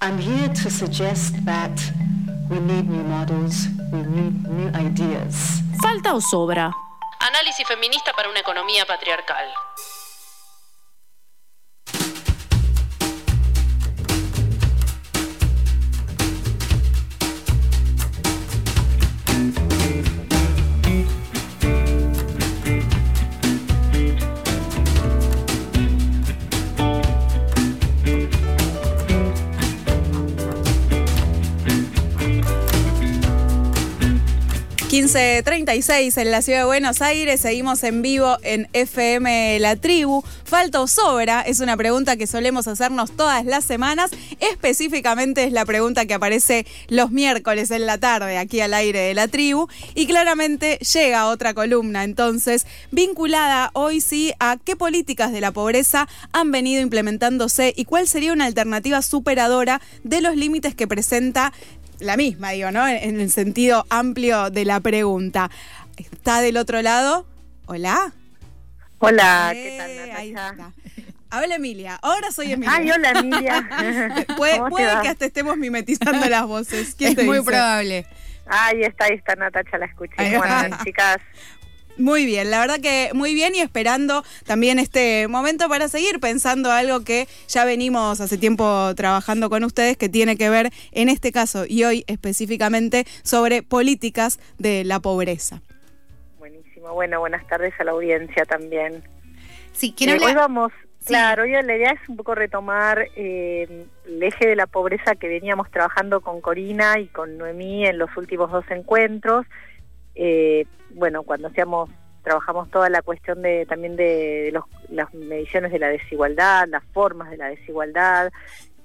I'm here to suggest that we need new models, we need new ideas. ¿Falta o sobra? Análisis feminista para una economía patriarcal. ...15.36 en la ciudad de Buenos Aires... ...seguimos en vivo en FM La Tribu... ¿Falta o sobra? Es una pregunta que solemos hacernos todas las semanas... ...específicamente es la pregunta que aparece los miércoles en la tarde... ...aquí al aire de La Tribu... ...y claramente llega otra columna entonces... ...vinculada hoy sí a qué políticas de la pobreza... ...han venido implementándose... ...y cuál sería una alternativa superadora... ...de los límites que presenta la misma, digo, ¿no? En el sentido amplio de la pregunta. ¿Está del otro lado? Hola. Hola, Eh, ¿qué tal, está. Habla Emilia. Ahora soy Emilia. Ay, hola, Emilia. puede ¿Cómo te puede que hasta estemos mimetizando las voces. ¿Quién Es te muy dice? probable. Ahí está, ahí está Natacha, la escuché. Ahí ¿Cómo está. andan, chicas? Muy bien, la verdad que muy bien y esperando también este momento para seguir pensando algo que ya venimos hace tiempo trabajando con ustedes que tiene que ver en este caso y hoy específicamente sobre políticas de la pobreza. Buenísimo. Bueno, buenas tardes a la audiencia también. Sí, ¿quién Eh, hoy vamos, Sí. claro, hoy la idea es un poco retomar eh, el eje de la pobreza que veníamos trabajando con Corina y con Noemí en los últimos dos encuentros. Eh, bueno, cuando hacíamos, trabajamos toda la cuestión de también de las mediciones de la desigualdad, las formas de la desigualdad.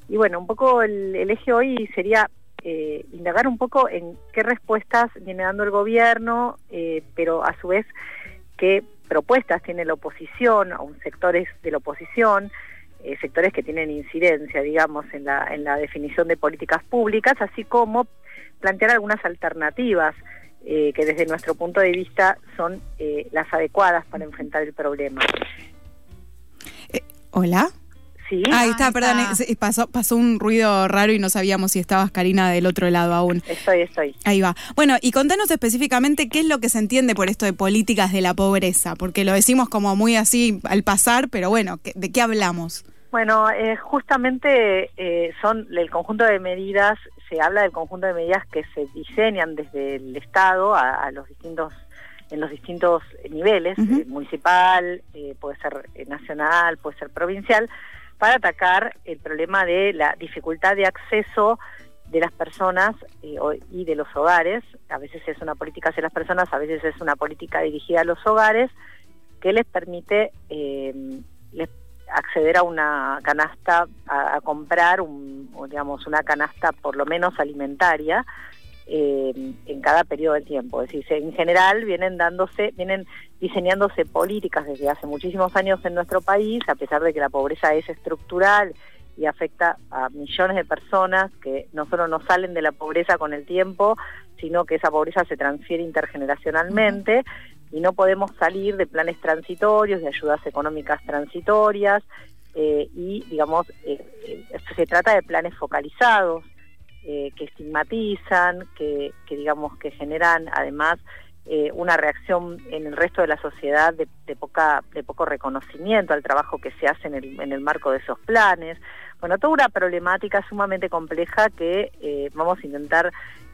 Y bueno, un poco el, eje hoy sería eh, indagar un poco en qué respuestas viene dando el gobierno, eh, pero a su vez qué propuestas tiene la oposición, o sectores de la oposición, sectores que tienen incidencia, digamos, en la, en la definición de políticas públicas, así como plantear algunas alternativas eh, que desde nuestro punto de vista son eh, las adecuadas para enfrentar el problema. Hola. ¿Sí? Ahí está, perdón, está. eh, pasó, pasó un ruido raro y no sabíamos si estabas Karina del otro lado aún. Estoy, estoy. Ahí va. Bueno, y contanos específicamente qué es lo que se entiende por esto de políticas de la pobreza, porque lo decimos como muy así al pasar, pero bueno, ¿qué- ¿de qué hablamos? Bueno, eh, justamente eh, son el conjunto de medidas, se habla del conjunto de medidas que se diseñan desde el Estado a, a los distintos en los distintos niveles, eh, municipal, eh, puede ser eh, nacional, puede ser provincial, para atacar el problema de la dificultad de acceso de las personas eh, y de los hogares. A veces es una política hacia las personas, a veces es una política dirigida a los hogares que les permite les acceder a una canasta, a, comprar un, digamos una canasta por lo menos alimentaria eh, en cada periodo del tiempo. Es decir, en general vienen dándose, vienen diseñándose políticas desde hace muchísimos años en nuestro país, a pesar de que la pobreza es estructural y afecta a millones de personas que no solo no salen de la pobreza con el tiempo, sino que esa pobreza se transfiere intergeneracionalmente y no podemos salir de planes transitorios, de ayudas económicas transitorias eh, y, digamos, eh, eh, se trata de planes focalizados que estigmatizan, que, digamos, que generan además una reacción en el resto de la sociedad de, de poca de poco reconocimiento al trabajo que se hace en el, en el marco de esos planes. Bueno, toda una problemática sumamente compleja que vamos a intentar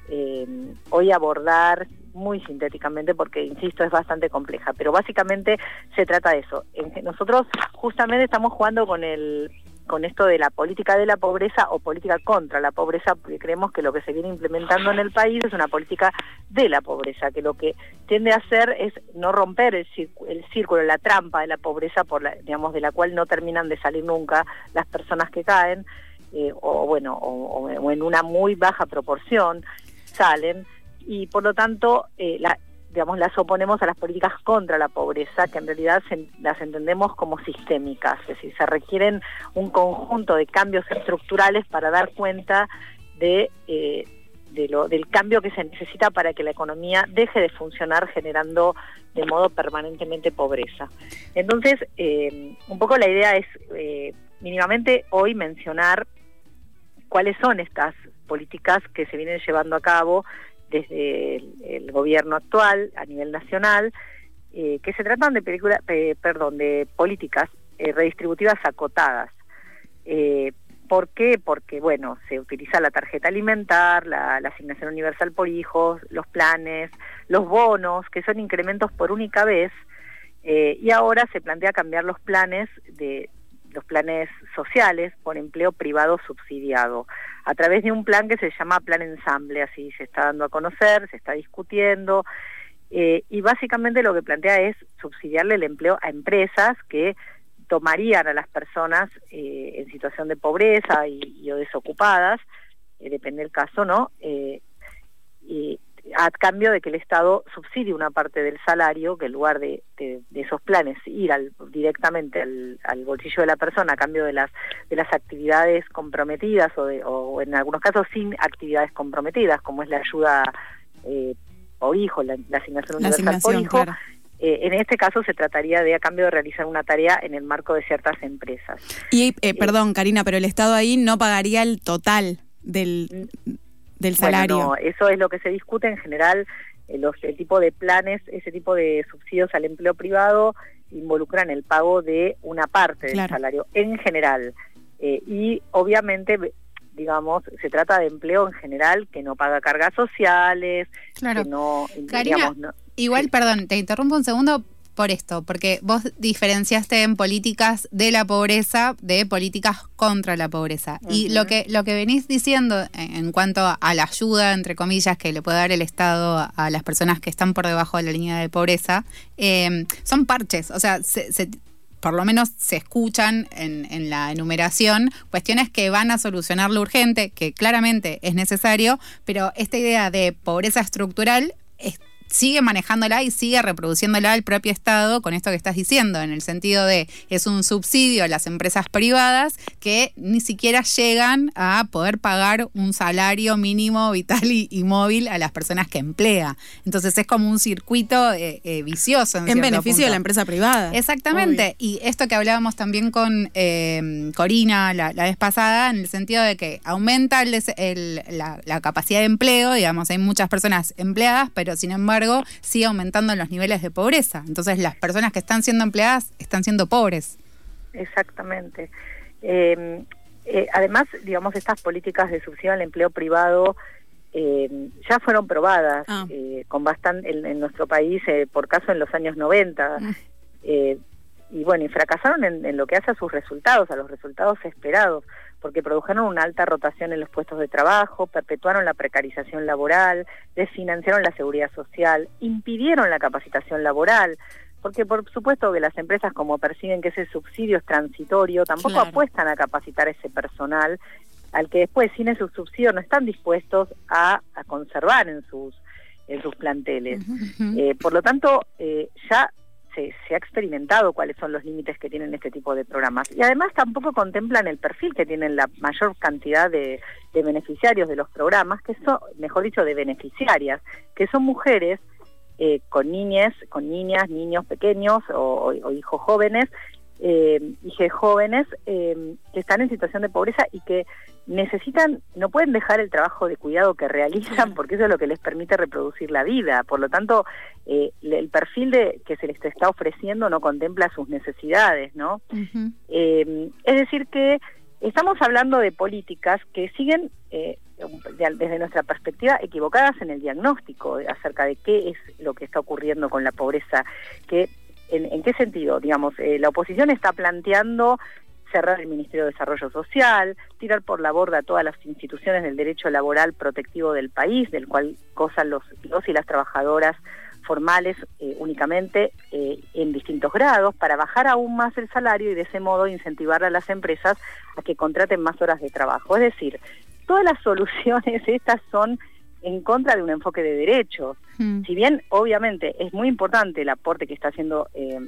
eh, hoy abordar muy sintéticamente porque, insisto, es bastante compleja, pero básicamente se trata de eso. Nosotros justamente estamos jugando con el con esto de la política de la pobreza o política contra la pobreza, porque creemos que lo que se viene implementando en el país es una política de la pobreza, que lo que tiende a hacer es no romper el, círculo, la trampa de la pobreza, por la, digamos, de la cual no terminan de salir nunca las personas que caen, eh, o bueno, o en una muy baja proporción salen, y por lo tanto eh, digamos, las oponemos a las políticas contra la pobreza, que en realidad las entendemos como sistémicas, es decir, se requieren un conjunto de cambios estructurales para dar cuenta de, eh, de lo, del cambio que se necesita para que la economía deje de funcionar generando de modo permanentemente pobreza. Entonces, eh, un poco la idea es mínimamente hoy mencionar cuáles son estas políticas que se vienen llevando a cabo desde el, gobierno actual a nivel nacional, eh, que se tratan de películas, perdón, de políticas eh, redistributivas acotadas. Eh, ¿Por qué? Porque, bueno, se utiliza la tarjeta alimentar, la, asignación universal por hijos, los planes, los bonos, que son incrementos por única vez, y ahora se plantea cambiar los planes de los planes sociales por empleo privado subsidiado a través de un plan que se llama Plan Ensamble, así se está dando a conocer, se está discutiendo, eh, y básicamente lo que plantea es subsidiarle el empleo a empresas que tomarían a las personas eh, en situación de pobreza y, o desocupadas, eh, depende del caso, ¿no? A cambio de que el Estado subsidie una parte del salario, que en lugar de, esos planes ir al, directamente al, bolsillo de la persona a cambio de las, de las actividades comprometidas o, o en algunos casos sin actividades comprometidas, como es la ayuda eh, por hijo, la, asignación universal por hijo, eh, en este caso se trataría de a cambio de realizar una tarea en el marco de ciertas empresas. Y, eh, perdón, Karina, pero el Estado ahí no pagaría el total del del salario. no, eso es lo que se discute en general. Eh, los, el tipo de planes, ese tipo de subsidios al empleo privado involucran el pago de una parte del salario en general. Eh, y obviamente, digamos, se trata de empleo en general que no paga cargas sociales, que no... Karina, igual, perdón, te interrumpo un segundo por esto, porque vos diferenciaste en políticas de la pobreza de políticas contra la pobreza. Y lo que, lo que venís diciendo en, cuanto a la ayuda, entre comillas, que le puede dar el Estado a, las personas que están por debajo de la línea de pobreza, em, son parches. O sea, por lo menos se escuchan en, en, la enumeración cuestiones que van a solucionar lo urgente, que claramente es necesario, pero esta idea de pobreza estructural es sigue manejándola y sigue reproduciéndola el propio Estado con esto que estás diciendo, en el sentido de es un subsidio a las empresas privadas que ni siquiera llegan a poder pagar un salario mínimo vital y, móvil a las personas que emplea. Entonces es como un circuito eh, eh, vicioso. En, beneficio de la empresa privada. Exactamente. Y esto que hablábamos también con eh, Corina la, vez pasada, en el sentido de que aumenta la, la capacidad de empleo, digamos, hay muchas personas empleadas, pero sin embargo sigue aumentando los niveles de pobreza. Entonces las personas que están siendo empleadas están siendo pobres. Exactamente. Em, eh, además, digamos, estas políticas de subsidio al empleo privado em, ya fueron probadas ah. eh, con bastante en, nuestro país eh, por caso en los años 90 mm. y bueno y fracasaron en, en, lo que hace a sus resultados a los resultados esperados porque produjeron una alta rotación en los puestos de trabajo, perpetuaron la precarización laboral, desfinanciaron la seguridad social, impidieron la capacitación laboral, porque por supuesto que las empresas como perciben que ese subsidio es transitorio, tampoco apuestan a capacitar ese personal al que después sin ese subsidio no están dispuestos a, conservar en sus en sus planteles. Eh, por lo tanto, eh, ya se, ha experimentado cuáles son los límites que tienen este tipo de programas. Y además tampoco contemplan el perfil que tienen la mayor cantidad de, beneficiarios de los programas, que son, mejor dicho, de beneficiarias, que son mujeres eh, con niñas, con niñas, niños pequeños o, hijos jóvenes, eh, jóvenes eh, que están en situación de pobreza y que necesitan, no pueden dejar el trabajo de cuidado que realizan porque eso es lo que les permite reproducir la vida. Por lo tanto, eh, el perfil de que se les está ofreciendo no contempla sus necesidades, ¿no? Eh, es decir que estamos hablando de políticas que siguen eh, desde nuestra perspectiva equivocadas en el diagnóstico acerca de qué es lo que está ocurriendo con la pobreza, que en, qué sentido, digamos, la oposición está planteando cerrar el Ministerio de Desarrollo Social, tirar por la borda todas las instituciones del derecho laboral protectivo del país, del cual gozan los, los y las trabajadoras formales eh, únicamente eh, en distintos grados para bajar aún más el salario y de ese modo incentivar a las empresas a que contraten más horas de trabajo. Es decir, todas las soluciones estas son en contra de un enfoque de derechos. Hmm. Si bien obviamente es muy importante el aporte que está haciendo eh,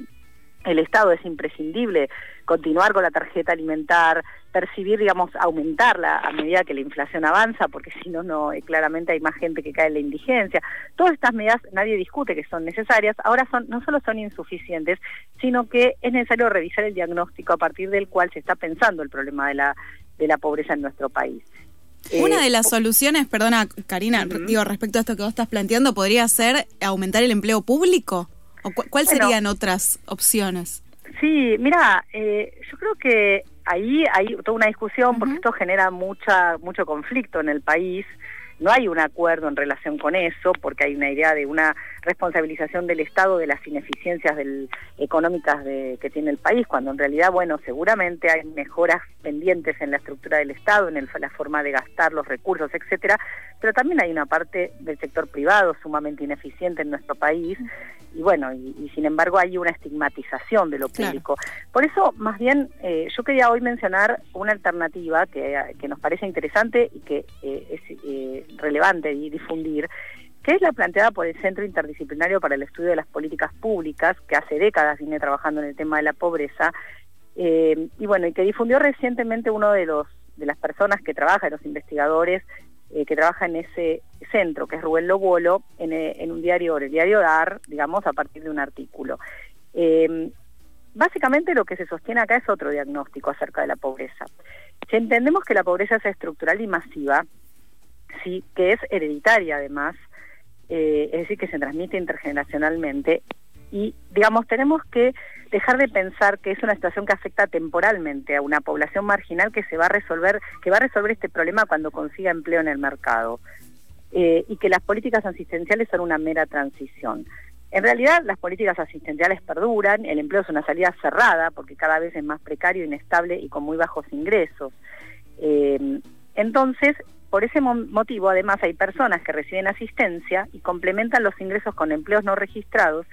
el Estado es imprescindible continuar con la tarjeta alimentar, percibir, digamos, aumentarla a medida que la inflación avanza, porque si no, no, eh, claramente hay más gente que cae en la indigencia. Todas estas medidas nadie discute que son necesarias, ahora son, no solo son insuficientes, sino que es necesario revisar el diagnóstico a partir del cual se está pensando el problema de la, de la pobreza en nuestro país. Eh, Una de las soluciones, perdona Karina, digo, respecto a esto que vos estás planteando, podría ser aumentar el empleo público. ¿O cu- ¿Cuál Bueno. serían otras opciones? Sí, mira, eh, yo creo que ahí hay toda una discusión porque esto genera mucha mucho conflicto en el país. No hay un acuerdo en relación con eso porque hay una idea de una responsabilización del Estado de las ineficiencias del- económicas de- que tiene el país, cuando en realidad, bueno, seguramente hay mejoras pendientes en la estructura del Estado, en el- la forma de gastar los recursos, etcétera, pero también hay una parte del sector privado sumamente ineficiente en nuestro país y bueno, y, y sin embargo hay una estigmatización de lo Claro. público. Por eso, más bien, eh, yo quería hoy mencionar una alternativa que, que nos parece interesante y que eh, es eh, relevante y difundir, que es la planteada por el Centro Interdisciplinario para el Estudio de las Políticas Públicas, que hace décadas viene trabajando en el tema de la pobreza, eh, y bueno, y que difundió recientemente uno de los de las personas que trabaja, de los investigadores eh, que trabaja en ese centro, que es Rubén Lobolo, en, eh, un diario, el diario DAR, digamos, a partir de un artículo. Básicamente lo que se sostiene acá es otro diagnóstico acerca de la pobreza. Si entendemos que la pobreza es estructural y masiva, sí, que es hereditaria además, eh, es decir, que se transmite intergeneracionalmente, y digamos, tenemos que dejar de pensar que es una situación que afecta temporalmente a una población marginal que se va a resolver, que va a resolver este problema cuando consiga empleo en el mercado. Eh, y que las políticas asistenciales son una mera transición. En realidad, las políticas asistenciales perduran, el empleo es una salida cerrada porque cada vez es más precario, inestable y con muy bajos ingresos. Eh, entonces, por ese mo- motivo, además, hay personas que reciben asistencia y complementan los ingresos con empleos no registrados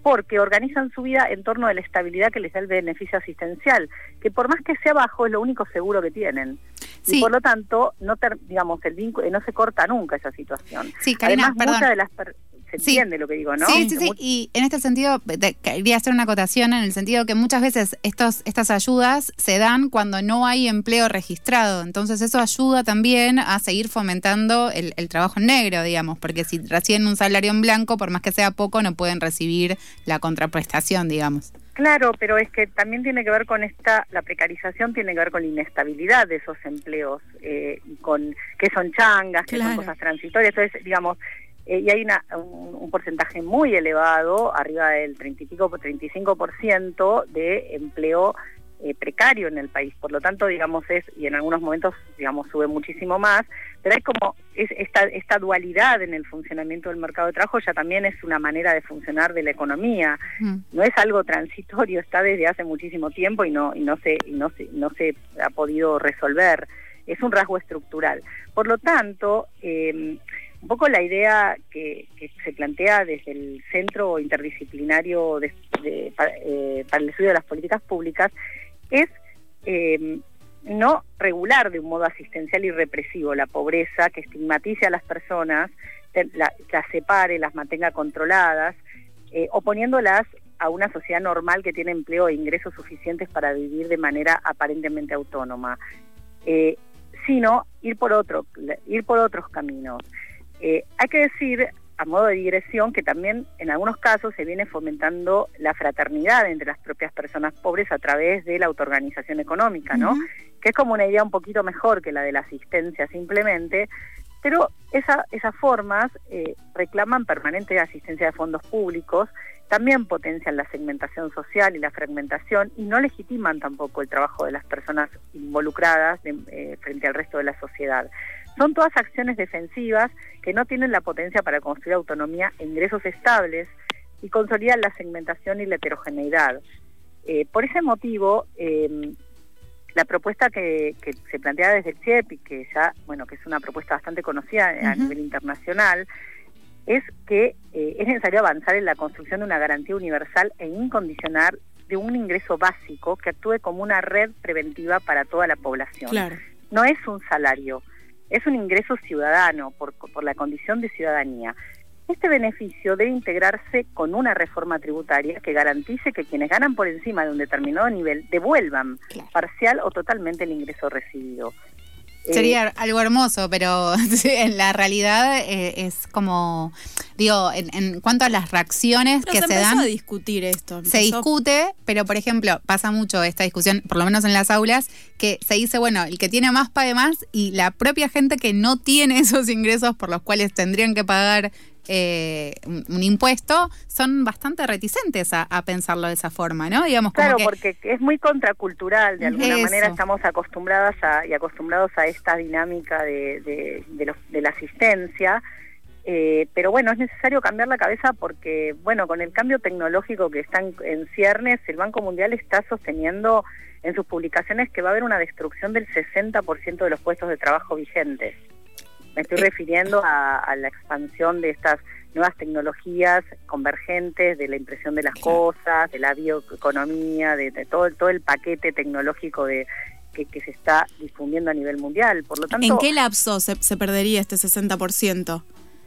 porque organizan su vida en torno de la estabilidad que les da el beneficio asistencial, que por más que sea bajo es lo único seguro que tienen. Sí. Y por lo tanto, no ter- digamos, el vínculo, no se corta nunca esa situación. Sí, Karina, Además, perdón. muchas de las per- se Sí. entiende lo que digo, ¿no? Sí, sí, sí. Y en este sentido, te- quería hacer una acotación en el sentido que muchas veces estos, estas ayudas se dan cuando no hay empleo registrado. Entonces, eso ayuda también a seguir fomentando el, el trabajo en negro, digamos, porque si reciben un salario en blanco, por más que sea poco, no pueden recibir la contraprestación, digamos. Claro, pero es que también tiene que ver con esta, la precarización tiene que ver con la inestabilidad de esos empleos, eh, y con que son changas, que Claro. son cosas transitorias. Entonces, digamos, eh, y hay una, un, un porcentaje muy elevado, arriba del 30 y pico, 35% de empleo eh, precario en el país. Por lo tanto, digamos, es, y en algunos momentos, digamos, sube muchísimo más, pero hay como es esta, esta dualidad en el funcionamiento del mercado de trabajo ya también es una manera de funcionar de la economía Mm. no es algo transitorio, está desde hace muchísimo tiempo y no y no se y no se no se ha podido resolver. Es un rasgo estructural. Por lo tanto, eh, un poco la idea que, se plantea desde el Centro Interdisciplinario eh, para el Estudio de las Políticas Públicas es eh, no regular de un modo asistencial y represivo la pobreza, que estigmatice a las personas, las separe, las mantenga controladas, eh, oponiéndolas a una sociedad normal que tiene empleo e ingresos suficientes para vivir de manera aparentemente autónoma, sino ir por otros caminos. Eh, hay que decir, a modo de digresión, que también en algunos casos se viene fomentando la fraternidad entre las propias personas pobres a través de la autoorganización económica, ¿no? Que es como una idea un poquito mejor que la de la asistencia simplemente, pero esa, esas formas eh, reclaman permanente asistencia de fondos públicos, también potencian la segmentación social y la fragmentación y no legitiman tampoco el trabajo de las personas involucradas de- eh, frente al resto de la sociedad. Son todas acciones defensivas que no tienen la potencia para construir autonomía e ingresos estables y consolidan la segmentación y la heterogeneidad. Eh, por ese motivo, eh, la propuesta que, que se plantea desde el CIEP y que ya, bueno, que es una propuesta bastante conocida a nivel internacional, es que eh, es necesario avanzar en la construcción de una garantía universal e incondicional de un ingreso básico que actúe como una red preventiva para toda la población. Claro. No es un salario, es un ingreso ciudadano por, por la condición de ciudadanía. Este beneficio debe integrarse con una reforma tributaria que garantice que quienes ganan por encima de un determinado nivel devuelvan parcial o totalmente el ingreso recibido. Sería algo hermoso, pero en la realidad eh, es como, digo, en, en, cuanto a las reacciones que se, dan... a discutir esto. Se discute, pero por ejemplo, pasa mucho esta discusión, por lo menos en las aulas, que se dice, bueno, el que tiene más pague más y la propia gente que no tiene esos ingresos por los cuales tendrían que pagar eh, un, impuesto, son bastante reticentes a, pensarlo de esa forma, ¿no? Digamos, claro, porque es muy contracultural, de alguna manera estamos acostumbradas a, y acostumbrados a esta dinámica de, de, la asistencia. Eh, pero bueno, es necesario cambiar la cabeza porque, bueno, con el cambio tecnológico que está en ciernes, el Banco Mundial está sosteniendo en sus publicaciones que va a haber una destrucción del 60% de los puestos de trabajo vigentes. Me estoy refiriendo a, la expansión de estas nuevas tecnologías convergentes, de la impresión de las cosas, de la bioeconomía, de, todo, todo el paquete tecnológico de, que, se está difundiendo a nivel mundial. Por lo tanto, ¿En qué lapso se, perdería este 60%?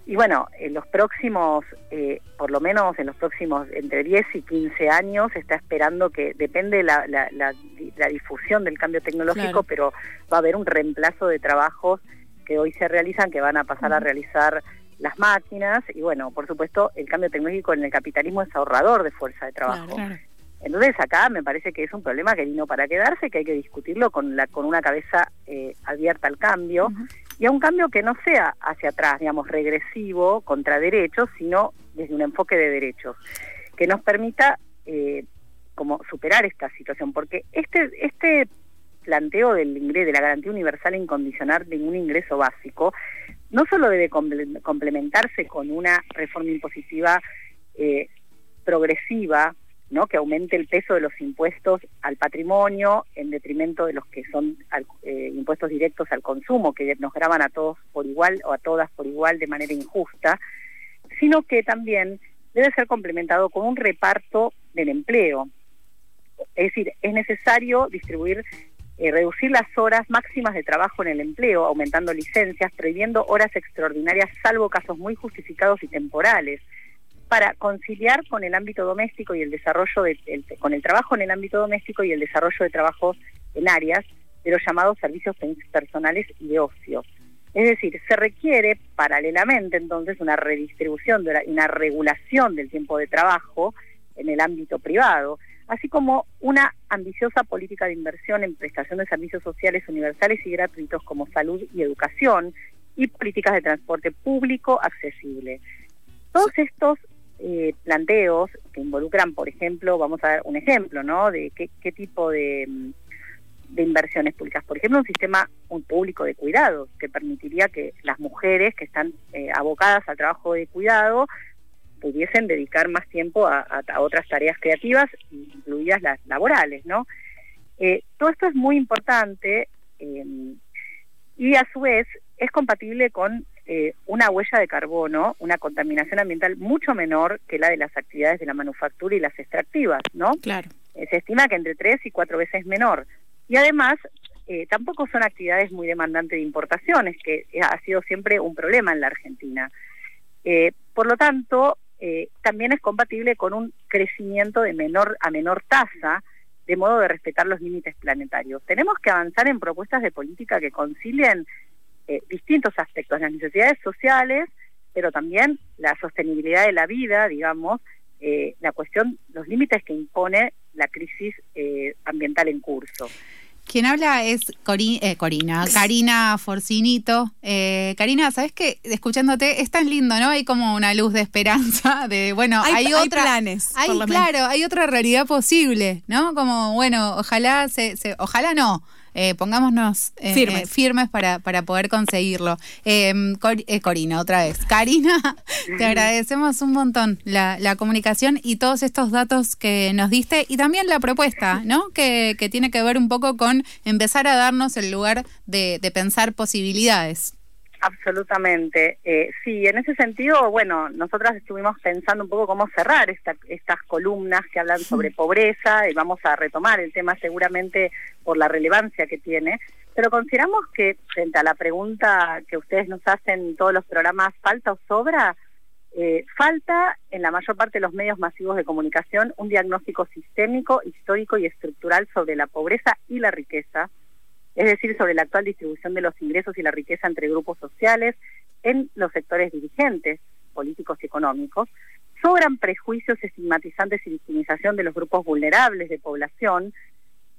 Y bueno, en los próximos, eh, por lo menos en los próximos entre 10 y 15 años, se está esperando que, depende la, la, la, difusión del cambio tecnológico, pero va a haber un reemplazo de trabajos que hoy se realizan, que van a pasar a realizar las máquinas. Y bueno, por supuesto, el cambio tecnológico en el capitalismo es ahorrador de fuerza de trabajo. Entonces acá me parece que es un problema que vino para quedarse, que hay que discutirlo con, la, con una cabeza eh, abierta al cambio. Y a un cambio que no sea hacia atrás, digamos, regresivo contra derechos, sino desde un enfoque de derechos, que nos permita eh, como superar esta situación, porque este, este planteo del ingreso, de la garantía universal incondicional de un ingreso básico, no solo debe complementarse con una reforma impositiva eh, progresiva, ¿no? que aumente el peso de los impuestos al patrimonio en detrimento de los que son eh, impuestos directos al consumo, que nos graban a todos por igual o a todas por igual de manera injusta, sino que también debe ser complementado con un reparto del empleo. Es decir, es necesario distribuir eh, reducir las horas máximas de trabajo en el empleo, aumentando licencias, prohibiendo horas extraordinarias, salvo casos muy justificados y temporales, para conciliar con el ámbito doméstico y el desarrollo de, con el trabajo en el ámbito doméstico y el desarrollo de trabajos en áreas de los llamados servicios personales y de ocio. Es decir, se requiere paralelamente entonces una redistribución, de una regulación del tiempo de trabajo en el ámbito privado, así como una ambiciosa política de inversión en prestación de servicios sociales universales y gratuitos como salud y educación y políticas de transporte público accesible. Todos estos eh, planteos que involucran, por ejemplo, vamos a dar un ejemplo, ¿no? De qué, tipo de, de, inversiones públicas. Por ejemplo, un sistema un público de cuidados que permitiría que las mujeres que están eh, abocadas al trabajo de cuidado pudiesen dedicar más tiempo a, otras tareas creativas, incluidas las laborales, ¿no? Eh, todo esto es muy importante em, y a su vez es compatible con eh, una huella de carbono, una contaminación ambiental mucho menor que la de las actividades de la manufactura y las extractivas, ¿no? Claro. Eh, se estima que entre tres y cuatro veces menor. Y además, tampoco son actividades muy demandantes de importaciones, que ha sido siempre un problema en la Argentina. por lo tanto, eh, también es compatible con un crecimiento de menor a menor tasa, de modo de respetar los límites planetarios. Tenemos que avanzar en propuestas de política que concilien eh, distintos aspectos, las necesidades sociales, pero también la sostenibilidad de la vida, digamos, eh, la cuestión, los límites que impone la crisis ambiental en curso. Quien habla es eh, Corina, Karina Forcinito. Eh, Karina, ¿sabes qué? Escuchándote, es tan lindo, ¿no? Hay como una luz de esperanza, de, bueno, hay, hay, planes. Hay, claro, hay otra realidad posible, ¿no? Como, bueno, ojalá, se, se ojalá no, eh, pongámonos eh, eh, firmes, para, para poder conseguirlo. Em, Corina, otra vez. Karina, te agradecemos un montón la, la, comunicación y todos estos datos que nos diste y también la propuesta, ¿no? Que, que tiene que ver un poco con empezar a darnos el lugar de, de pensar posibilidades. Absolutamente. Eh, sí, en ese sentido, bueno, nosotras estuvimos pensando un poco cómo cerrar estas columnas que hablan sobre pobreza y vamos a retomar el tema seguramente por la relevancia que tiene, pero consideramos que frente a la pregunta que ustedes nos hacen en todos los programas, ¿falta o sobra? Eh, falta en la mayor parte de los medios masivos de comunicación un diagnóstico sistémico, histórico y estructural sobre la pobreza y la riqueza es decir, sobre la actual distribución de los ingresos y la riqueza entre grupos sociales en los sectores dirigentes, políticos y económicos, sobran prejuicios estigmatizantes y victimización de los grupos vulnerables de población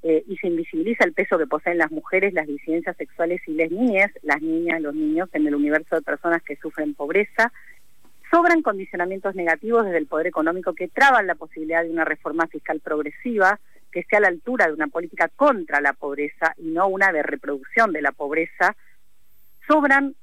eh, y se invisibiliza el peso que poseen las mujeres, las disidencias sexuales y las niñas, las niñas, los niños en el universo de personas que sufren pobreza. Sobran condicionamientos negativos desde el poder económico que traban la posibilidad de una reforma fiscal progresiva que esté a la altura de una política contra la pobreza y no una de reproducción de la pobreza. Sobran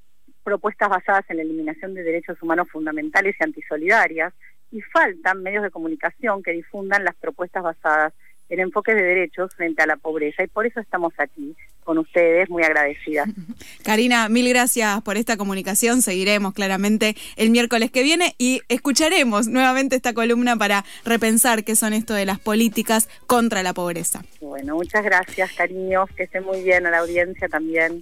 propuestas basadas en la eliminación de derechos humanos fundamentales y antisolidarias y faltan medios de comunicación que difundan las propuestas basadas en enfoques de derechos frente a la pobreza y por eso estamos aquí con ustedes, muy agradecidas. Karina, mil gracias por esta comunicación. Seguiremos claramente el miércoles que viene y escucharemos nuevamente esta columna para repensar qué son esto de las políticas contra la pobreza. Bueno, muchas gracias, cariños, que esté muy bien a la audiencia también.